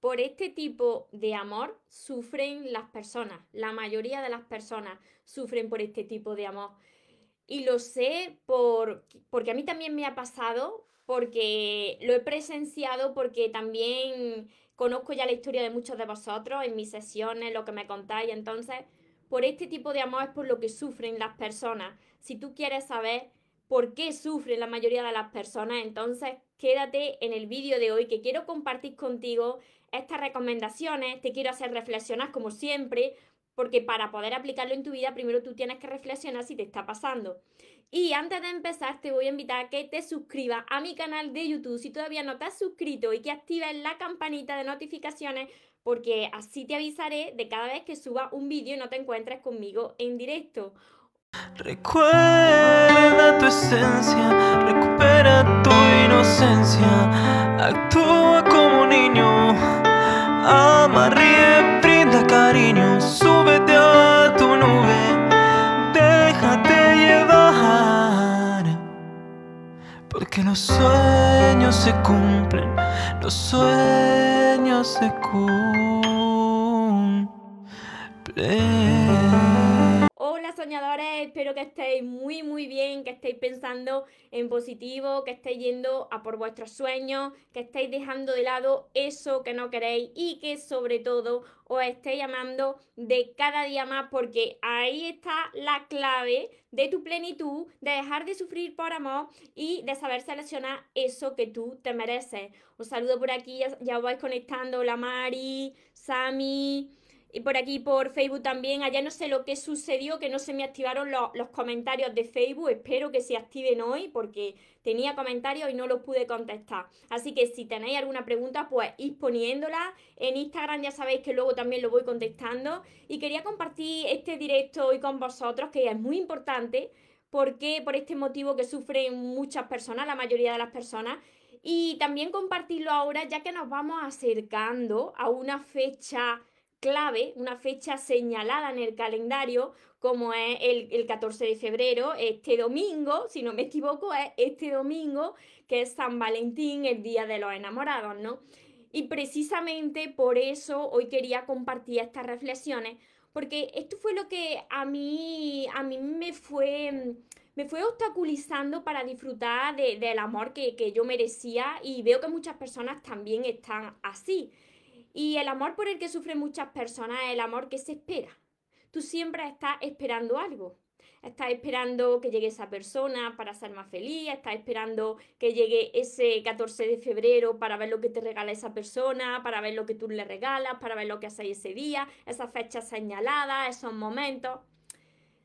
por este tipo de amor sufren las personas. La mayoría de las personas sufren por este tipo de amor. Y lo sé por, porque a mí también me ha pasado, porque lo he presenciado, porque también conozco ya la historia de muchos de vosotros en mis sesiones, lo que me contáis. Entonces, por este tipo de amor es por lo que sufren las personas. Si tú quieres saber por qué sufren la mayoría de las personas, entonces quédate en el vídeo de hoy que quiero compartir contigo estas recomendaciones, te quiero hacer reflexionar como siempre, porque para poder aplicarlo en tu vida, primero tú tienes que reflexionar si te está pasando. Y antes de empezar, te voy a invitar a que te suscribas a mi canal de YouTube si todavía no te has suscrito y que actives la campanita de notificaciones porque así te avisaré de cada vez que suba un vídeo y no te encuentres conmigo en directo. Recuerda tu esencia, recupera tu inocencia, actúa como niño, cariño, súbete a tu nube, déjate llevar, porque los sueños se cumplen, los sueños se cumplen. Soñadores, espero que estéis muy muy bien, que estéis pensando en positivo, que estéis yendo a por vuestros sueños, que estéis dejando de lado eso que no queréis y que sobre todo os estéis amando de cada día más porque ahí está la clave de tu plenitud, de dejar de sufrir por amor y de saber seleccionar eso que tú te mereces. Os saludo por aquí, ya, ya os vais conectando, la Mari, Sami y por aquí por Facebook también. Allá no sé lo que sucedió, que no se me activaron los comentarios de Facebook. Espero que se activen hoy porque tenía comentarios y no los pude contestar. Así que si tenéis alguna pregunta, pues ir poniéndola. En Instagram ya sabéis que luego también lo voy contestando. Y quería compartir este directo hoy con vosotros, que es muy importante. Porque por este motivo que sufren muchas personas, la mayoría de las personas, y también compartirlo ahora ya que nos vamos acercando a una fecha clave, una fecha señalada en el calendario, como es el, 14 de febrero, este domingo, si no me equivoco, es este domingo, que es San Valentín, el Día de los Enamorados, ¿no? Y precisamente por eso hoy quería compartir estas reflexiones, porque esto fue lo que a mí, a mí me fue me fue obstaculizando para disfrutar del amor que, que, yo merecía y veo que muchas personas también están así. Y el amor por el que sufren muchas personas es el amor que se espera. Tú siempre estás esperando algo. Estás esperando que llegue esa persona para ser más feliz, estás esperando que llegue ese 14 de febrero para ver lo que te regala esa persona, para ver lo que tú le regalas, para ver lo que hacéis ese día, esas fechas señaladas, esos momentos.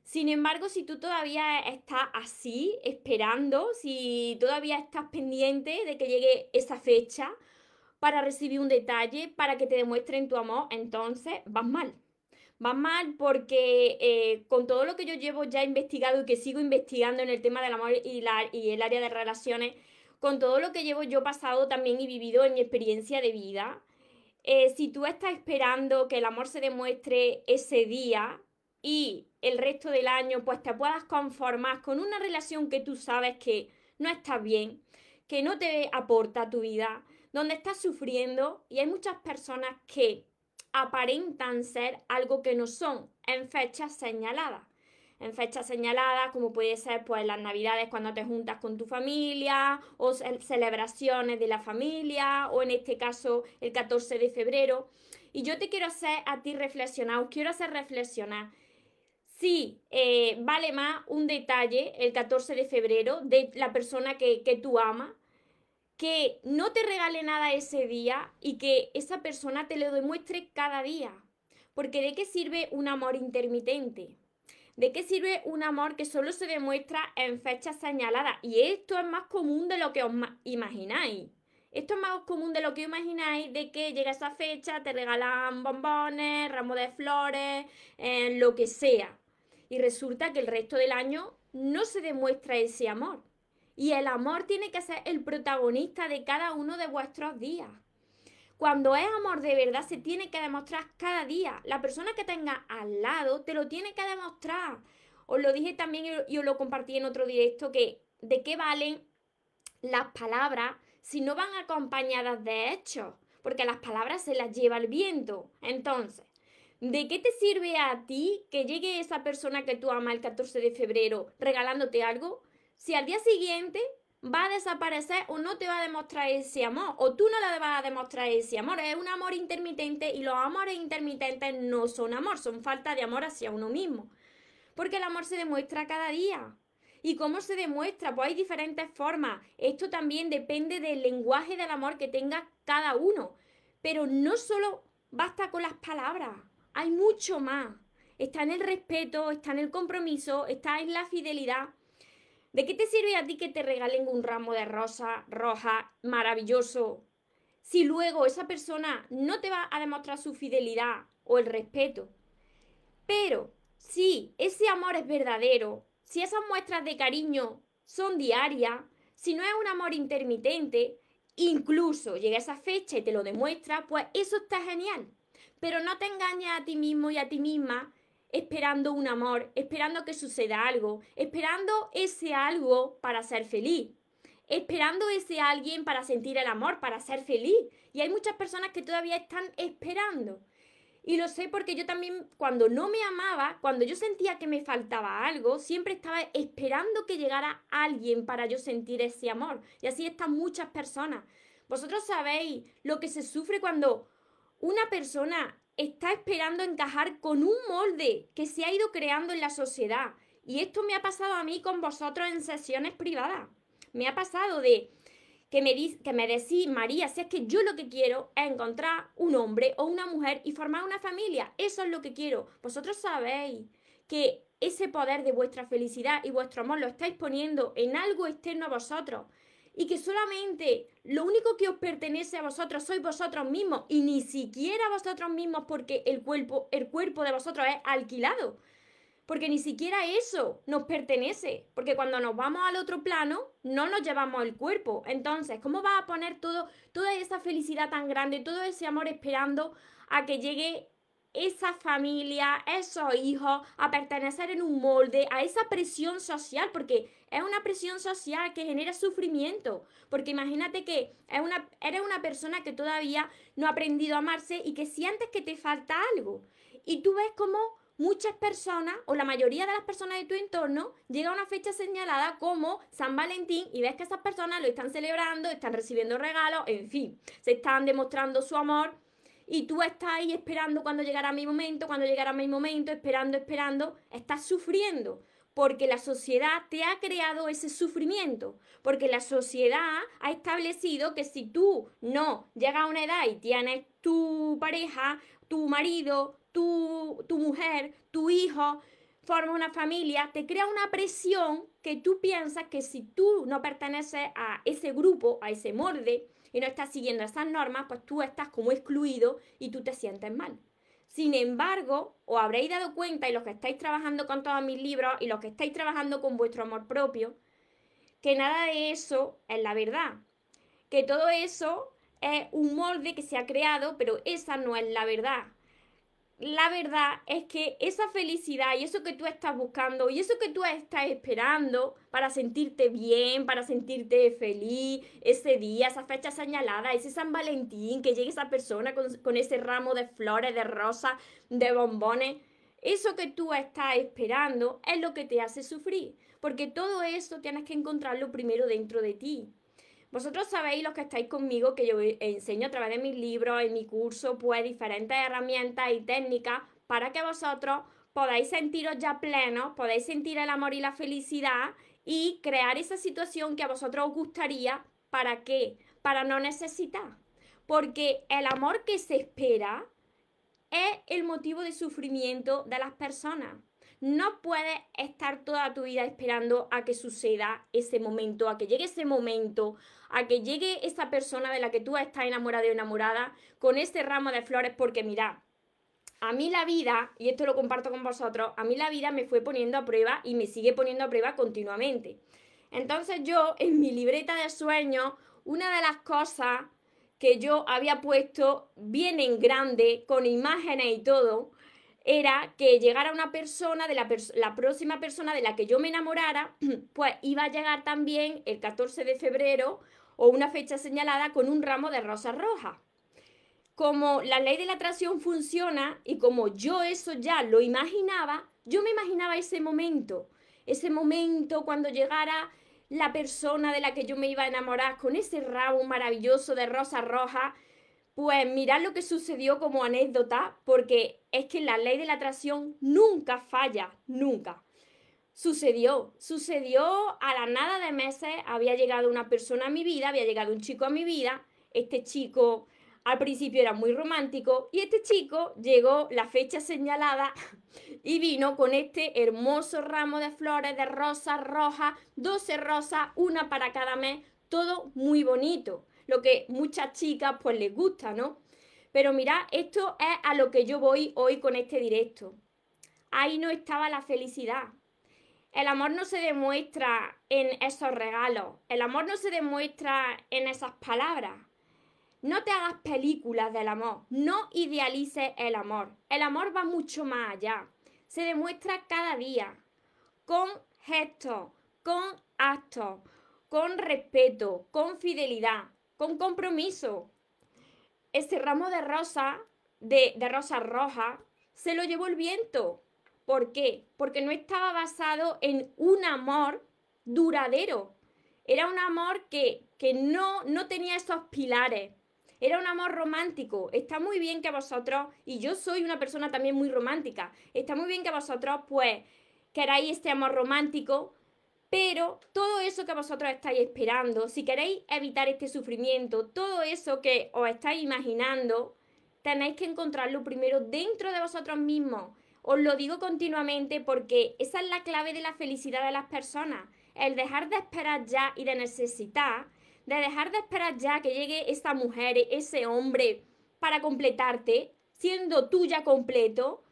Sin embargo, si tú todavía estás así, esperando, si todavía estás pendiente de que llegue esa fecha, para recibir un detalle, para que te demuestren tu amor, entonces vas mal. Vas mal porque eh, con todo lo que yo llevo ya investigado y que sigo investigando en el tema del amor y, el área de relaciones, con todo lo que llevo yo pasado también y vivido en mi experiencia de vida, eh, si tú estás esperando que el amor se demuestre ese día y el resto del año pues te puedas conformar con una relación que tú sabes que no está bien, que no te aporta a tu vida, donde estás sufriendo y hay muchas personas que aparentan ser algo que no son en fechas señaladas. En fechas señaladas, como puede ser pues las navidades cuando te juntas con tu familia, o celebraciones de la familia, o en este caso el 14 de febrero. Y yo te quiero hacer a ti reflexionar, os quiero hacer reflexionar si eh, vale más un detalle el 14 de febrero de la persona que, que tú amas que no te regale nada ese día y que esa persona te lo demuestre cada día. Porque ¿de qué sirve un amor intermitente? ¿De qué sirve un amor que solo se demuestra en fechas señaladas? Y esto es más común de lo que os imagináis. Esto es más común de lo que imagináis, de que llega esa fecha, te regalan bombones, ramos de flores, eh, lo que sea. Y resulta que el resto del año no se demuestra ese amor. Y el amor tiene que ser el protagonista de cada uno de vuestros días. Cuando es amor de verdad, se tiene que demostrar cada día. La persona que tenga al lado te lo tiene que demostrar. Os lo dije también y os lo compartí en otro directo, que de qué valen las palabras si no van acompañadas de hechos. porque las palabras se las lleva el viento. Entonces, ¿de qué te sirve a ti que llegue esa persona que tú amas el 14 de febrero regalándote algo si al día siguiente va a desaparecer o no te va a demostrar ese amor, o tú no le vas a demostrar ese amor. Es un amor intermitente y los amores intermitentes no son amor, son falta de amor hacia uno mismo. Porque el amor se demuestra cada día. ¿Y cómo se demuestra? Pues hay diferentes formas. Esto también depende del lenguaje del amor que tenga cada uno. Pero no solo basta con las palabras, hay mucho más. Está en el respeto, está en el compromiso, está en la fidelidad. ¿De qué te sirve a ti que te regalen un ramo de rosa roja maravilloso si luego esa persona no te va a demostrar su fidelidad o el respeto? Pero si ese amor es verdadero, si esas muestras de cariño son diarias, si no es un amor intermitente, incluso llega esa fecha y te lo demuestra, pues eso está genial. Pero no te engañes a ti mismo y a ti misma esperando un amor, esperando que suceda algo, esperando ese algo para ser feliz, esperando ese alguien para sentir el amor, para ser feliz. Y hay muchas personas que todavía están esperando. Y lo sé porque yo también, cuando no me amaba, cuando yo sentía que me faltaba algo, siempre estaba esperando que llegara alguien para yo sentir ese amor. Y así están muchas personas. Vosotros sabéis lo que se sufre cuando una persona está esperando encajar con un molde que se ha ido creando en la sociedad. Y esto me ha pasado a mí con vosotros en sesiones privadas. Me ha pasado de que me, que me decís, María, si es que yo lo que quiero es encontrar un hombre o una mujer y formar una familia. Eso es lo que quiero. Vosotros sabéis que ese poder de vuestra felicidad y vuestro amor lo estáis poniendo en algo externo a vosotros y que solamente lo único que os pertenece a vosotros sois vosotros mismos y ni siquiera vosotros mismos porque el cuerpo, el cuerpo de vosotros es alquilado. Porque ni siquiera eso nos pertenece. Porque cuando nos vamos al otro plano, no nos llevamos el cuerpo. Entonces, ¿cómo vas a poner todo, toda esa felicidad tan grande, todo ese amor esperando a que llegue esa familia, esos hijos, a pertenecer en un molde, a esa presión social, porque es una presión social que genera sufrimiento. Porque imagínate que eres una persona que todavía no ha aprendido a amarse y que sientes que te falta algo. Y tú ves como muchas personas, o la mayoría de las personas de tu entorno, llega a una fecha señalada como San Valentín y ves que esas personas lo están celebrando, están recibiendo regalos, en fin, se están demostrando su amor y tú estás ahí esperando cuando llegará mi momento, cuando llegará mi momento, esperando, esperando, estás sufriendo. Porque la sociedad te ha creado ese sufrimiento. Porque la sociedad ha establecido que si tú no llegas a una edad y tienes tu pareja, tu marido, tu, tu mujer, tu hijo, forma una familia, te crea una presión que tú piensas que si tú no perteneces a ese grupo, a ese molde, y no estás siguiendo esas normas, pues tú estás como excluido y tú te sientes mal. Sin embargo, os habréis dado cuenta, y los que estáis trabajando con todos mis libros y los que estáis trabajando con vuestro amor propio, que nada de eso es la verdad. Que todo eso es un molde que se ha creado, pero esa no es la verdad la verdad es que esa felicidad y eso que tú estás buscando y eso que tú estás esperando para sentirte bien, para sentirte feliz ese día, esa fecha señalada, ese San Valentín, que llegue esa persona con, ese ramo de flores, de rosas, de bombones, eso que tú estás esperando es lo que te hace sufrir, porque todo eso tienes que encontrarlo primero dentro de ti. Vosotros sabéis, los que estáis conmigo, que yo enseño a través de mis libros, en mi curso, pues diferentes herramientas y técnicas para que vosotros podáis sentiros ya plenos, podáis sentir el amor y la felicidad y crear esa situación que a vosotros os gustaría. ¿Para qué? Para no necesitar. Porque el amor que se espera es el motivo de sufrimiento de las personas. No puedes estar toda tu vida esperando a que suceda ese momento, a que llegue ese momento, a que llegue esa persona de la que tú estás enamorada o enamorada con ese ramo de flores, porque mira, a mí la vida, y esto lo comparto con vosotros, a mí la vida me fue poniendo a prueba y me sigue poniendo a prueba continuamente. Entonces yo, en mi libreta de sueños, una de las cosas que yo había puesto bien en grande, con imágenes y todo, era que llegara una persona, de la, la, próxima persona de la que yo me enamorara, pues iba a llegar también el 14 de febrero o una fecha señalada con un ramo de rosas rojas. como la ley de la atracción funciona y como yo eso ya lo imaginaba, yo me imaginaba ese momento, ese momento cuando llegara la persona de la que yo me iba a enamorar con ese ramo maravilloso de rosa roja. Pues mirad lo que sucedió como anécdota, porque es que la ley de la atracción nunca falla, nunca. Sucedió, sucedió a la nada de meses, había llegado una persona a mi vida, había llegado un chico a mi vida, este chico al principio era muy romántico y este chico llegó la fecha señalada y vino con este hermoso ramo de flores de rosas rojas, 12 rosas, una para cada mes, todo muy bonito, lo que muchas chicas pues les gusta, ¿no? Pero mirad, esto es a lo que yo voy hoy con este directo. Ahí no estaba la felicidad. El amor no se demuestra en esos regalos, el amor no se demuestra en esas palabras. No te hagas películas del amor, no idealices el amor. El amor va mucho más allá. Se demuestra cada día, con gestos, con actos, con respeto, con fidelidad, con compromiso. Ese ramo de rosa, de, de rosa roja, se lo llevó el viento. ¿Por qué? Porque no estaba basado en un amor duradero. Era un amor que, que no, no tenía esos pilares era un amor romántico. Está muy bien que vosotros, y yo soy una persona también muy romántica, está muy bien que vosotros pues queráis este amor romántico, pero todo eso que vosotros estáis esperando, si queréis evitar este sufrimiento, todo eso que os estáis imaginando, tenéis que encontrarlo primero dentro de vosotros mismos. Os lo digo continuamente porque esa es la clave de la felicidad de las personas. El dejar de esperar ya y de necesitar de dejar de esperar ya que llegue esa mujer, ese hombre para completarte, siendo tú ya completo,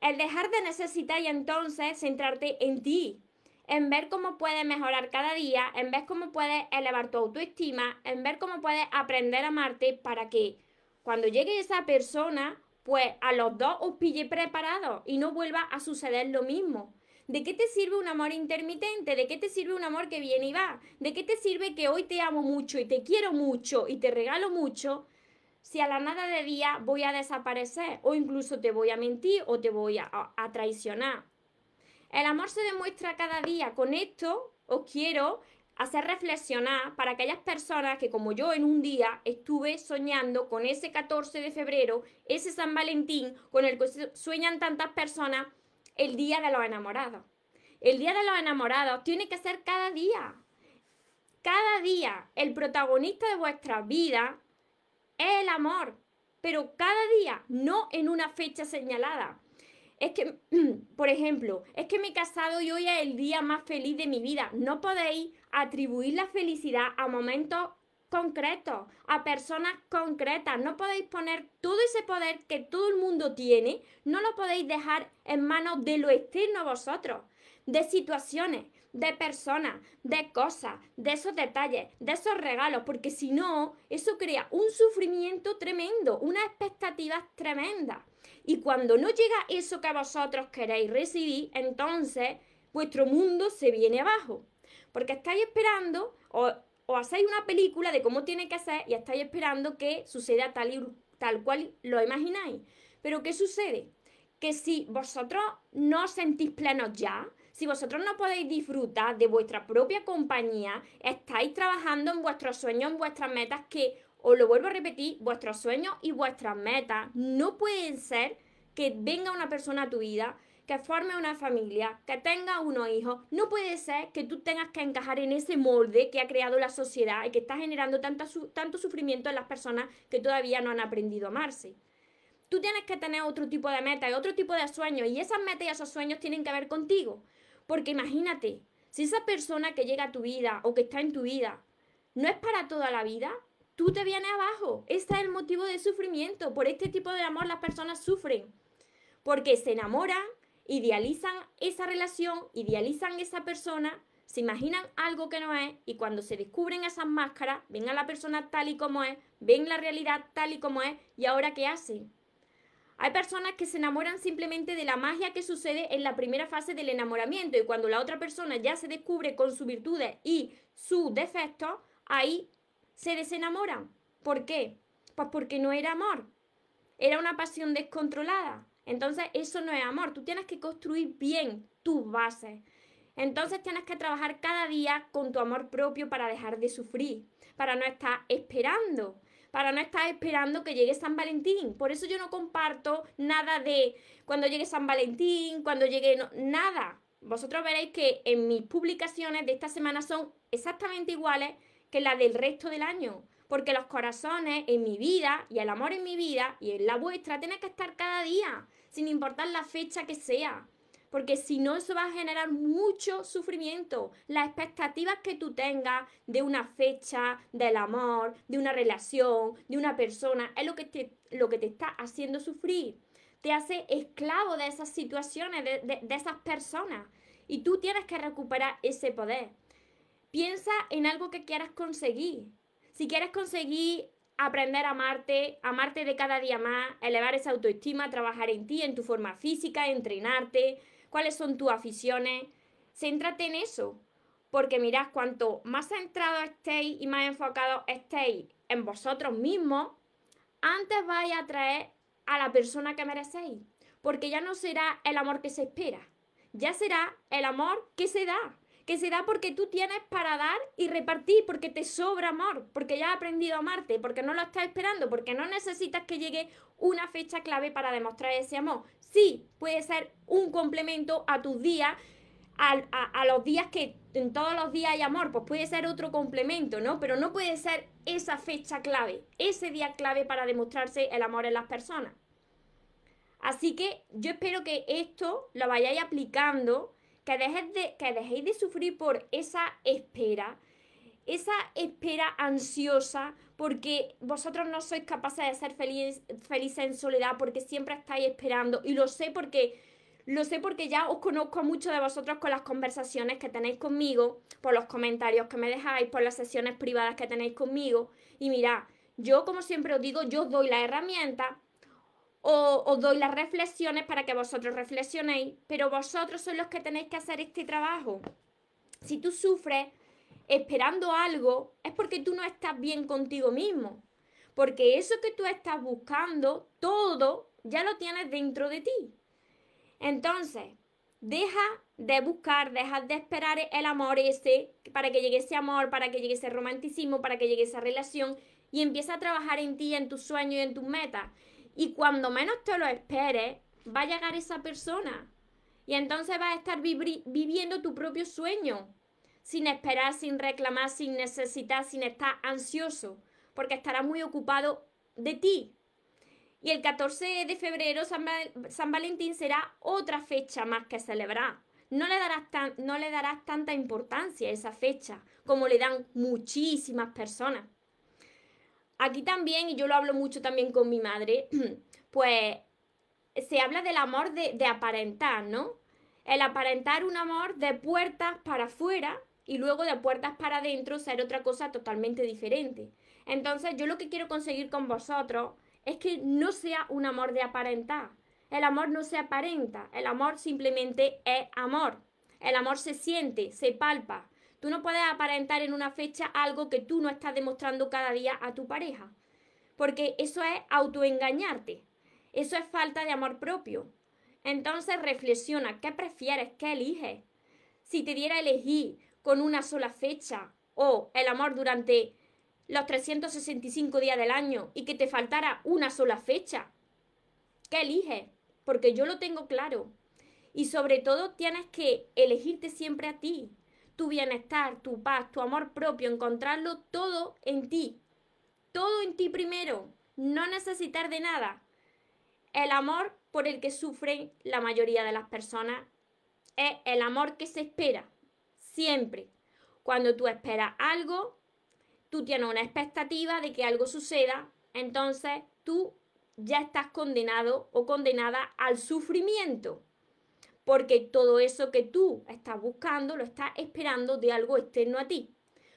el dejar de necesitar y entonces centrarte en ti, en ver cómo puedes mejorar cada día, en ver cómo puedes elevar tu autoestima, en ver cómo puedes aprender a amarte para que cuando llegue esa persona, pues a los dos os pille preparados y no vuelva a suceder lo mismo. ¿De qué te sirve un amor intermitente? ¿De qué te sirve un amor que viene y va? ¿De qué te sirve que hoy te amo mucho y te quiero mucho y te regalo mucho? Si a la nada de día voy a desaparecer o incluso te voy a mentir o te voy a, a traicionar. El amor se demuestra cada día. Con esto os quiero hacer reflexionar para aquellas personas que como yo en un día estuve soñando con ese 14 de febrero, ese San Valentín, con el que sueñan tantas personas el día de los enamorados. El día de los enamorados tiene que ser cada día. Cada día el protagonista de vuestra vida es el amor, pero cada día, no en una fecha señalada. Es que, por ejemplo, es que me he casado y hoy es el día más feliz de mi vida. No podéis atribuir la felicidad a momentos concretos, a personas concretas. No podéis poner todo ese poder que todo el mundo tiene, no lo podéis dejar en manos de lo externo a vosotros, de situaciones, de personas, de cosas, de esos detalles, de esos regalos, porque si no, eso crea un sufrimiento tremendo, una expectativa tremenda. Y cuando no llega eso que vosotros queréis recibir, entonces vuestro mundo se viene abajo. Porque estáis esperando, o o hacéis una película de cómo tiene que ser y estáis esperando que suceda tal, y, tal cual lo imagináis. Pero ¿qué sucede? Que si vosotros no os sentís plenos ya, si vosotros no podéis disfrutar de vuestra propia compañía, estáis trabajando en vuestros sueños, en vuestras metas, que, os lo vuelvo a repetir, vuestros sueños y vuestras metas no pueden ser que venga una persona a tu vida que forme una familia, que tenga unos hijos. No puede ser que tú tengas que encajar en ese molde que ha creado la sociedad y que está generando tanto sufrimiento en las personas que todavía no han aprendido a amarse. Tú tienes que tener otro tipo de metas y otro tipo de sueños y esas metas y esos sueños tienen que ver contigo. Porque imagínate, si esa persona que llega a tu vida o que está en tu vida no es para toda la vida, tú te vienes abajo. Ese es el motivo de sufrimiento. Por este tipo de amor las personas sufren. Porque se enamoran, idealizan esa relación, idealizan esa persona, se imaginan algo que no es y cuando se descubren esas máscaras, ven a la persona tal y como es, ven la realidad tal y como es y ahora qué hacen. Hay personas que se enamoran simplemente de la magia que sucede en la primera fase del enamoramiento y cuando la otra persona ya se descubre con sus virtudes y sus defectos, ahí se desenamoran. ¿Por qué? Pues porque no era amor, era una pasión descontrolada. Entonces eso no es amor, tú tienes que construir bien tus bases. Entonces tienes que trabajar cada día con tu amor propio para dejar de sufrir, para no estar esperando, para no estar esperando que llegue San Valentín. Por eso yo no comparto nada de cuando llegue San Valentín, cuando llegue nada. Vosotros veréis que en mis publicaciones de esta semana son exactamente iguales que las del resto del año. Porque los corazones en mi vida y el amor en mi vida y en la vuestra tienen que estar cada día, sin importar la fecha que sea porque si no eso va a generar mucho sufrimiento. Las expectativas que tú tengas de una fecha, del amor, de una relación, de una persona, es lo que te, lo que te está haciendo sufrir. Te hace esclavo de esas situaciones, de, de esas personas. Y tú tienes que recuperar ese poder. Piensa en algo que quieras conseguir. Si quieres conseguir aprender a amarte, amarte de cada día más, elevar esa autoestima, trabajar en ti, en tu forma física, entrenarte, cuáles son tus aficiones. Céntrate en eso, porque mirad, cuanto más centrado estéis y más enfocado estéis en vosotros mismos, antes vais a atraer a la persona que merecéis, porque ya no será el amor que se espera, ya será el amor que se da, que se da porque tú tienes para dar y repartir, porque te sobra amor, porque ya has aprendido a amarte, porque no lo estás esperando, porque no necesitas que llegue una fecha clave para demostrar ese amor. Sí, puede ser un complemento a tus días, a, los días que en todos los días hay amor, pues puede ser otro complemento, ¿no? Pero no puede ser esa fecha clave, ese día clave para demostrarse el amor en las personas. Así que yo espero que esto lo vayáis aplicando que, de, que dejéis de sufrir por esa espera, esa espera ansiosa, porque vosotros no sois capaces de ser felices en soledad, porque siempre estáis esperando, y lo sé porque... Lo sé porque ya os conozco a muchos de vosotros con las conversaciones que tenéis conmigo, por los comentarios que me dejáis, por las sesiones privadas que tenéis conmigo. Y mirad, yo como siempre os digo, yo os doy la herramienta o os doy las reflexiones para que vosotros reflexionéis, pero vosotros sois los que tenéis que hacer este trabajo. Si tú sufres esperando algo, es porque tú no estás bien contigo mismo. Porque eso que tú estás buscando, todo ya lo tienes dentro de ti. Entonces, deja de buscar, deja de esperar el amor ese, para que llegue ese amor, para que llegue ese romanticismo, para que llegue esa relación, y empieza a trabajar en ti, en tus sueños y en tus metas. Y cuando menos te lo esperes, va a llegar esa persona. Y entonces vas a estar viviendo tu propio sueño, sin esperar, sin reclamar, sin necesitar, sin estar ansioso, porque estarás muy ocupado de ti. Y el 14 de febrero, San, Valentín, será otra fecha más que celebrar. No le, darás no le darás tanta importancia a esa fecha como le dan muchísimas personas. Aquí también, y yo lo hablo mucho también con mi madre, pues se habla del amor de, aparentar, ¿no? El aparentar un amor de puertas para afuera y luego de puertas para adentro ser otra cosa totalmente diferente. Entonces yo lo que quiero conseguir con vosotros es que no sea un amor de aparentar. El amor no se aparenta, el amor simplemente es amor. El amor se siente, se palpa. Tú no puedes aparentar en una fecha algo que tú no estás demostrando cada día a tu pareja. Porque eso es autoengañarte. Eso es falta de amor propio. Entonces reflexiona, ¿qué prefieres? ¿Qué eliges? Si te diera a elegir con una sola fecha o el amor durante los 365 días del año y que te faltara una sola fecha, ¿qué eliges? Porque yo lo tengo claro. Y sobre todo tienes que elegirte siempre a ti tu bienestar, tu paz, tu amor propio, encontrarlo todo en ti. Todo en ti primero, no necesitar de nada. El amor por el que sufren la mayoría de las personas es el amor que se espera, siempre. Cuando tú esperas algo, tú tienes una expectativa de que algo suceda, entonces tú ya estás condenado o condenada al sufrimiento porque todo eso que tú estás buscando lo estás esperando de algo externo a ti.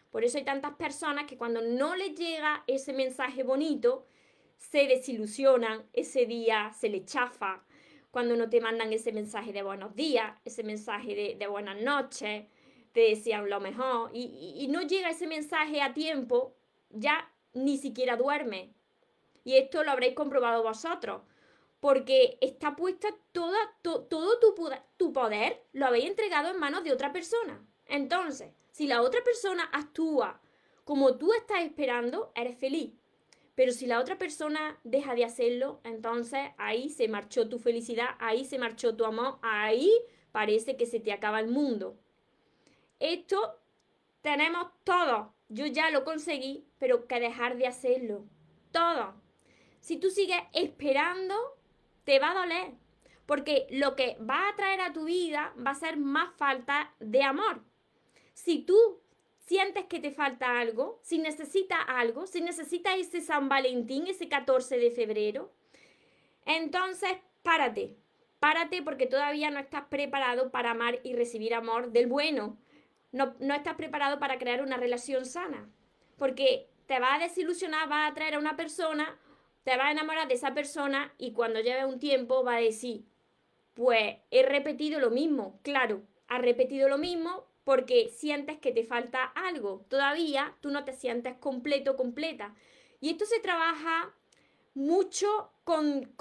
Por eso hay tantas personas que cuando no les llega ese mensaje bonito, se desilusionan, ese día se le chafa, cuando no te mandan ese mensaje de buenos días, ese mensaje de, buenas noches, te decían lo mejor, y no llega ese mensaje a tiempo, ya ni siquiera duerme. Y esto lo habréis comprobado vosotros. Porque está puesta toda, todo tu, tu poder, lo habéis entregado en manos de otra persona. Entonces, si la otra persona actúa como tú estás esperando, eres feliz. Pero si la otra persona deja de hacerlo, entonces ahí se marchó tu felicidad, ahí se marchó tu amor, ahí parece que se te acaba el mundo. Esto tenemos todo. Yo ya lo conseguí, pero que dejar de hacerlo. Todo. Si tú sigues esperando, te va a doler. Porque lo que va a traer a tu vida va a ser más falta de amor. Si tú sientes que te falta algo, si necesitas algo, si necesitas ese San Valentín, ese 14 de febrero, entonces párate, párate porque todavía no estás preparado para amar y recibir amor del bueno. No, no estás preparado para crear una relación sana. Porque te va a desilusionar, va a atraer a una persona, te va a enamorar de esa persona y cuando lleve un tiempo va a decir, pues he repetido lo mismo. Claro, ha repetido lo mismo, porque sientes que te falta algo. Todavía tú no te sientes completo, completa. Y esto se trabaja mucho con,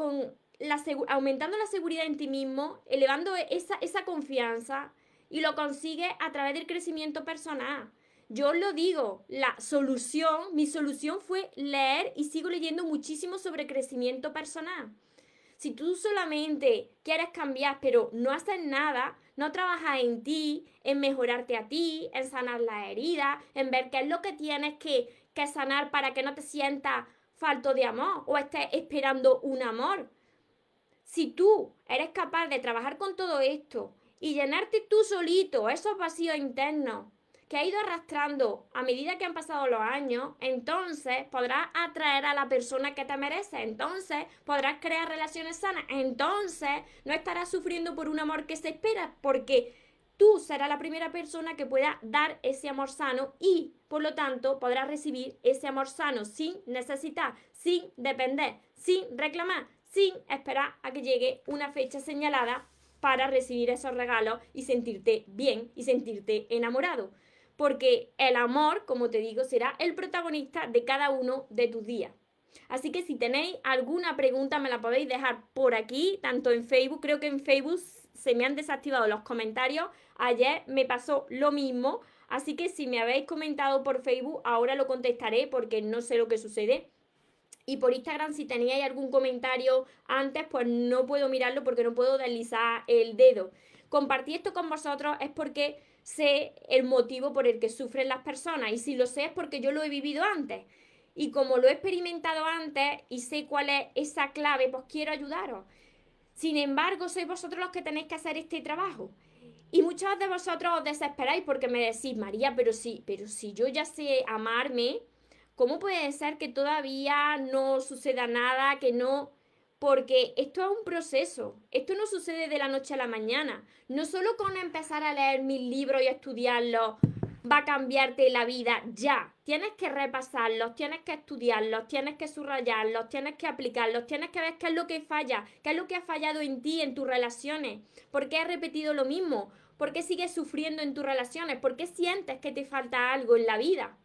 la, aumentando la seguridad en ti mismo, elevando esa, esa confianza y lo consigues a través del crecimiento personal. Yo lo digo, la solución, mi solución fue leer y sigo leyendo muchísimo sobre crecimiento personal. Si tú solamente quieres cambiar pero no haces nada, no trabajas en ti, en mejorarte a ti, en sanar la herida, en ver qué es lo que tienes que, que sanar para que no te sientas falto de amor o estés esperando un amor. Si tú eres capaz de trabajar con todo esto y llenarte tú solito esos vacíos internos que ha ido arrastrando a medida que han pasado los años, entonces podrás atraer a la persona que te merece, entonces podrás crear relaciones sanas, entonces no estarás sufriendo por un amor que se espera, porque tú serás la primera persona que pueda dar ese amor sano y, por lo tanto, podrás recibir ese amor sano sin necesitar, sin depender, sin reclamar, sin esperar a que llegue una fecha señalada para recibir esos regalos y sentirte bien y sentirte enamorado porque el amor, como te digo, será el protagonista de cada uno de tus días. Así que si tenéis alguna pregunta me la podéis dejar por aquí, tanto en Facebook, creo que en Facebook se me han desactivado los comentarios, ayer me pasó lo mismo, así que si me habéis comentado por Facebook, ahora lo contestaré porque no sé lo que sucede. Y por Instagram, si teníais algún comentario antes, pues no puedo mirarlo porque no puedo deslizar el dedo. Compartí esto con vosotros es porque sé el motivo por el que sufren las personas y si lo sé es porque yo lo he vivido antes. Y como lo he experimentado antes y sé cuál es esa clave, pues quiero ayudaros. Sin embargo, sois vosotros los que tenéis que hacer este trabajo. Y muchos de vosotros os desesperáis porque me decís, María, pero sí, pero si yo ya sé amarme, ¿cómo puede ser que todavía no suceda nada, que no porque esto es un proceso, esto no sucede de la noche a la mañana. No solo con empezar a leer mis libros y estudiarlos va a cambiarte la vida ya. Tienes que repasarlos, tienes que estudiarlos, tienes que subrayarlos, tienes que aplicarlos, tienes que ver qué es lo que falla, qué es lo que ha fallado en ti, en tus relaciones, por qué has repetido lo mismo, por qué sigues sufriendo en tus relaciones, por qué sientes que te falta algo en la vida.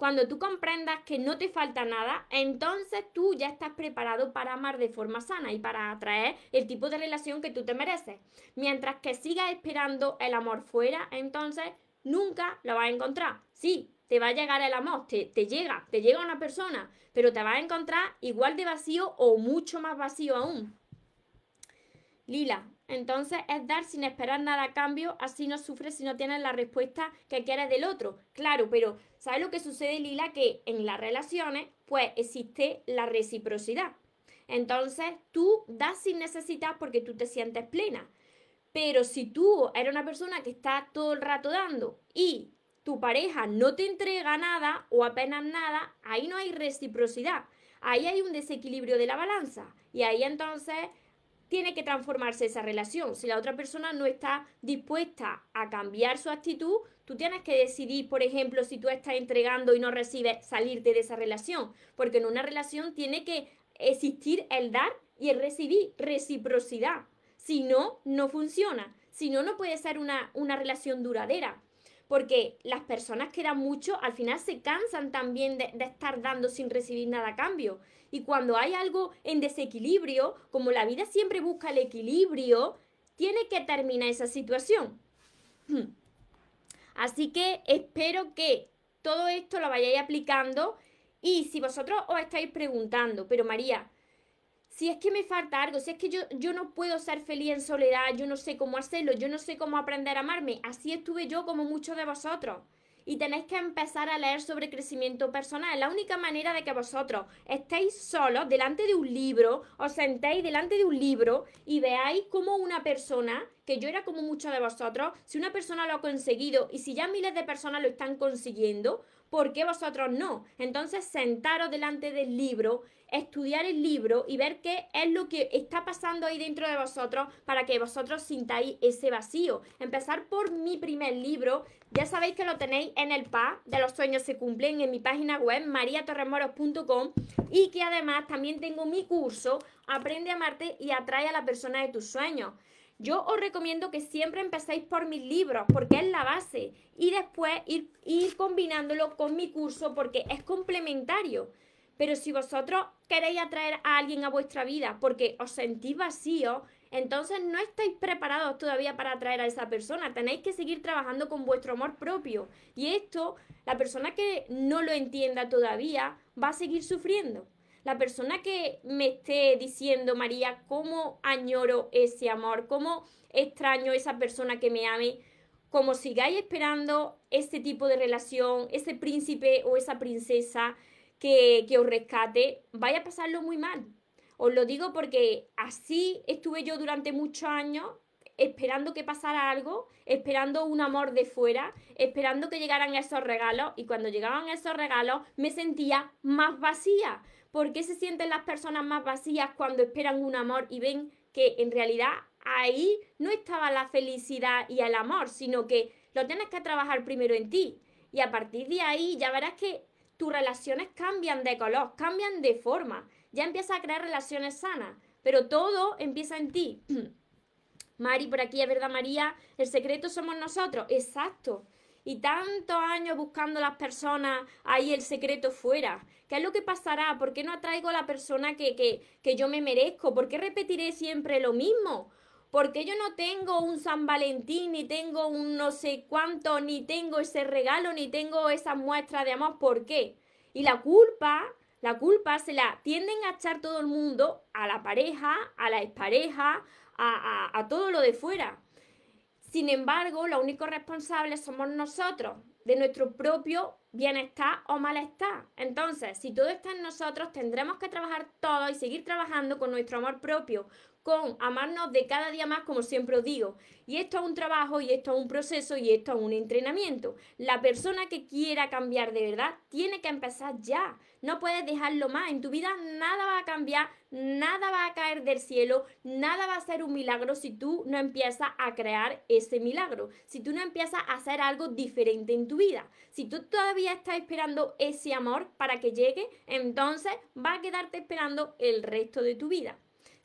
Cuando tú comprendas que no te falta nada, entonces tú ya estás preparado para amar de forma sana y para atraer el tipo de relación que tú te mereces. Mientras que sigas esperando el amor fuera, entonces nunca lo vas a encontrar. Sí, te va a llegar el amor, te, llega, te llega una persona, pero te vas a encontrar igual de vacío o mucho más vacío aún. Lila, entonces es dar sin esperar nada a cambio, así no sufres si no tienes la respuesta que quieres del otro. Claro, pero ¿sabes lo que sucede, Lila? Que en las relaciones, pues existe la reciprocidad. Entonces tú das sin necesitar porque tú te sientes plena. Pero si tú eres una persona que está todo el rato dando y tu pareja no te entrega nada o apenas nada, ahí no hay reciprocidad. Ahí hay un desequilibrio de la balanza. Y ahí entonces tiene que transformarse esa relación. Si la otra persona no está dispuesta a cambiar su actitud, tú tienes que decidir, por ejemplo, si tú estás entregando y no recibes, salirte de esa relación. Porque en una relación tiene que existir el dar y el recibir, reciprocidad. Si no, no funciona. Si no, no puede ser una, una relación duradera. Porque las personas que dan mucho al final se cansan también de, de, estar dando sin recibir nada a cambio. Y cuando hay algo en desequilibrio, como la vida siempre busca el equilibrio, tiene que terminar esa situación. Así que espero que todo esto lo vayáis aplicando y si vosotros os estáis preguntando, pero María, si es que me falta algo, si es que yo, yo no puedo ser feliz en soledad, yo no sé cómo hacerlo, yo no sé cómo aprender a amarme, así estuve yo como muchos de vosotros y tenéis que empezar a leer sobre crecimiento personal. La única manera de que vosotros estéis solos delante de un libro, os sentéis delante de un libro y veáis cómo una persona, que yo era como muchos de vosotros, si una persona lo ha conseguido y si ya miles de personas lo están consiguiendo, ¿por qué vosotros no? Entonces sentaros delante del libro estudiar el libro y ver qué es lo que está pasando ahí dentro de vosotros para que vosotros sintáis ese vacío. Empezar por mi primer libro, ya sabéis que lo tenéis en el PA de los sueños se cumplen en mi página web mariatorremoros.com y que además también tengo mi curso Aprende a amarte y atrae a la persona de tus sueños. Yo os recomiendo que siempre empecéis por mis libros porque es la base y después ir, combinándolo con mi curso porque es complementario. Pero si vosotros queréis atraer a alguien a vuestra vida porque os sentís vacíos, entonces no estáis preparados todavía para atraer a esa persona. Tenéis que seguir trabajando con vuestro amor propio. Y esto, la persona que no lo entienda todavía, va a seguir sufriendo. La persona que me esté diciendo, María, cómo añoro ese amor, cómo extraño esa persona que me ame, como sigáis esperando ese tipo de relación, ese príncipe o esa princesa, que, os rescate, vaya a pasarlo muy mal. Os lo digo porque así estuve yo durante muchos años esperando que pasara algo, esperando un amor de fuera, esperando que llegaran esos regalos y cuando llegaban esos regalos me sentía más vacía. ¿Por qué se sienten las personas más vacías cuando esperan un amor y ven que en realidad ahí no estaba la felicidad y el amor, sino que lo tienes que trabajar primero en ti? Y a partir de ahí ya verás que tus relaciones cambian de color, cambian de forma. Ya empiezas a crear relaciones sanas, pero todo empieza en ti. Mari, por aquí es verdad, María, el secreto somos nosotros. Exacto. Y tantos años buscando las personas, ahí el secreto fuera. ¿Qué es lo que pasará? ¿Por qué no atraigo a la persona que, que, que yo me merezco? ¿Por qué repetiré siempre lo mismo? porque yo no tengo un San Valentín, ni tengo un no sé cuánto, ni tengo ese regalo, ni tengo esa muestra de amor. ¿Por qué? Y la culpa, la culpa se la tienden a echar todo el mundo a la pareja, a la expareja, a, a todo lo de fuera. Sin embargo, los únicos responsables somos nosotros, de nuestro propio bienestar o malestar. Entonces, si todo está en nosotros, tendremos que trabajar todo y seguir trabajando con nuestro amor propio, con amarnos de cada día más, como siempre os digo. Y esto es un trabajo, y esto es un proceso, y esto es un entrenamiento. La persona que quiera cambiar de verdad tiene que empezar ya. No puedes dejarlo más. En tu vida nada va a cambiar, nada va a caer del cielo, nada va a ser un milagro si tú no empiezas a crear ese milagro. Si tú no empiezas a hacer algo diferente en tu vida. Si tú todavía estás esperando ese amor para que llegue, entonces va a quedarte esperando el resto de tu vida.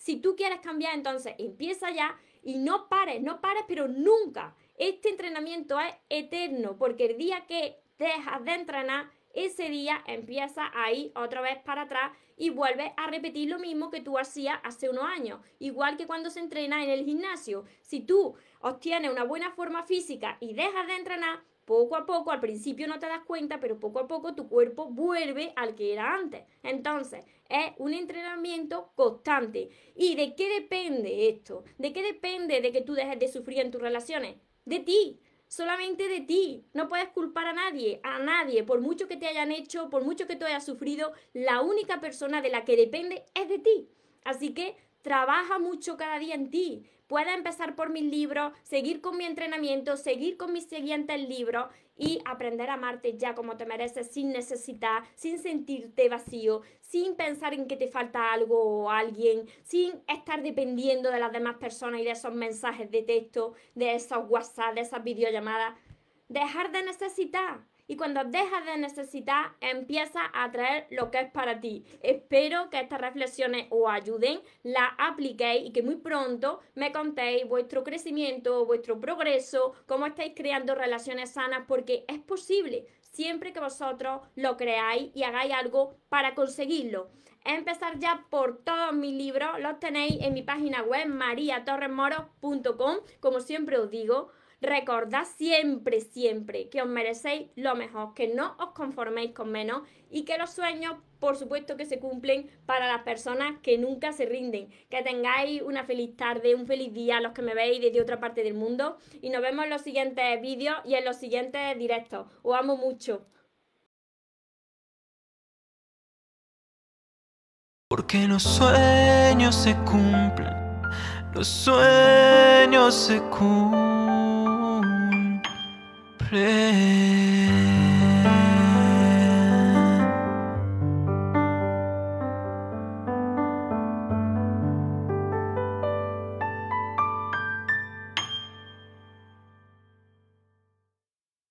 Si tú quieres cambiar, entonces empieza ya y no pares, no pares, pero nunca. Este entrenamiento es eterno, porque el día que dejas de entrenar, ese día empieza a ir otra vez para atrás y vuelves a repetir lo mismo que tú hacías hace unos años. Igual que cuando se entrena en el gimnasio. Si tú obtienes una buena forma física y dejas de entrenar, poco a poco, al principio no te das cuenta, pero poco a poco tu cuerpo vuelve al que era antes. Entonces, es un entrenamiento constante. ¿Y de qué depende esto? ¿De qué depende de que tú dejes de sufrir en tus relaciones? De ti, solamente de ti. No puedes culpar a nadie, a nadie, por mucho que te hayan hecho, por mucho que tú hayas sufrido, la única persona de la que depende es de ti. Así que trabaja mucho cada día en ti pueda empezar por mis libros, seguir con mi entrenamiento, seguir con mis siguientes libros y aprender a amarte ya como te mereces, sin necesitar, sin sentirte vacío, sin pensar en que te falta algo o alguien, sin estar dependiendo de las demás personas y de esos mensajes de texto, de esos WhatsApp, de esas videollamadas. Dejar de necesitar Y cuando dejas de necesitar, empiezas a atraer lo que es para ti. Espero que estas reflexiones os ayuden, las apliquéis y que muy pronto me contéis vuestro crecimiento, vuestro progreso, cómo estáis creando relaciones sanas, porque es posible siempre que vosotros lo creáis y hagáis algo para conseguirlo. Empezar ya por todos mis libros, los tenéis en mi página web mariatorresmoros.com, como siempre os digo. Recordad siempre, siempre que os merecéis lo mejor, que no os conforméis con menos y que los sueños, por supuesto, que se cumplen para las personas que nunca se rinden. Que tengáis una feliz tarde, un feliz día, los que me veis desde otra parte del mundo. Y nos vemos en los siguientes vídeos y en los siguientes directos. Os amo mucho. Porque los sueños se cumplen, los sueños se cumplen. pray.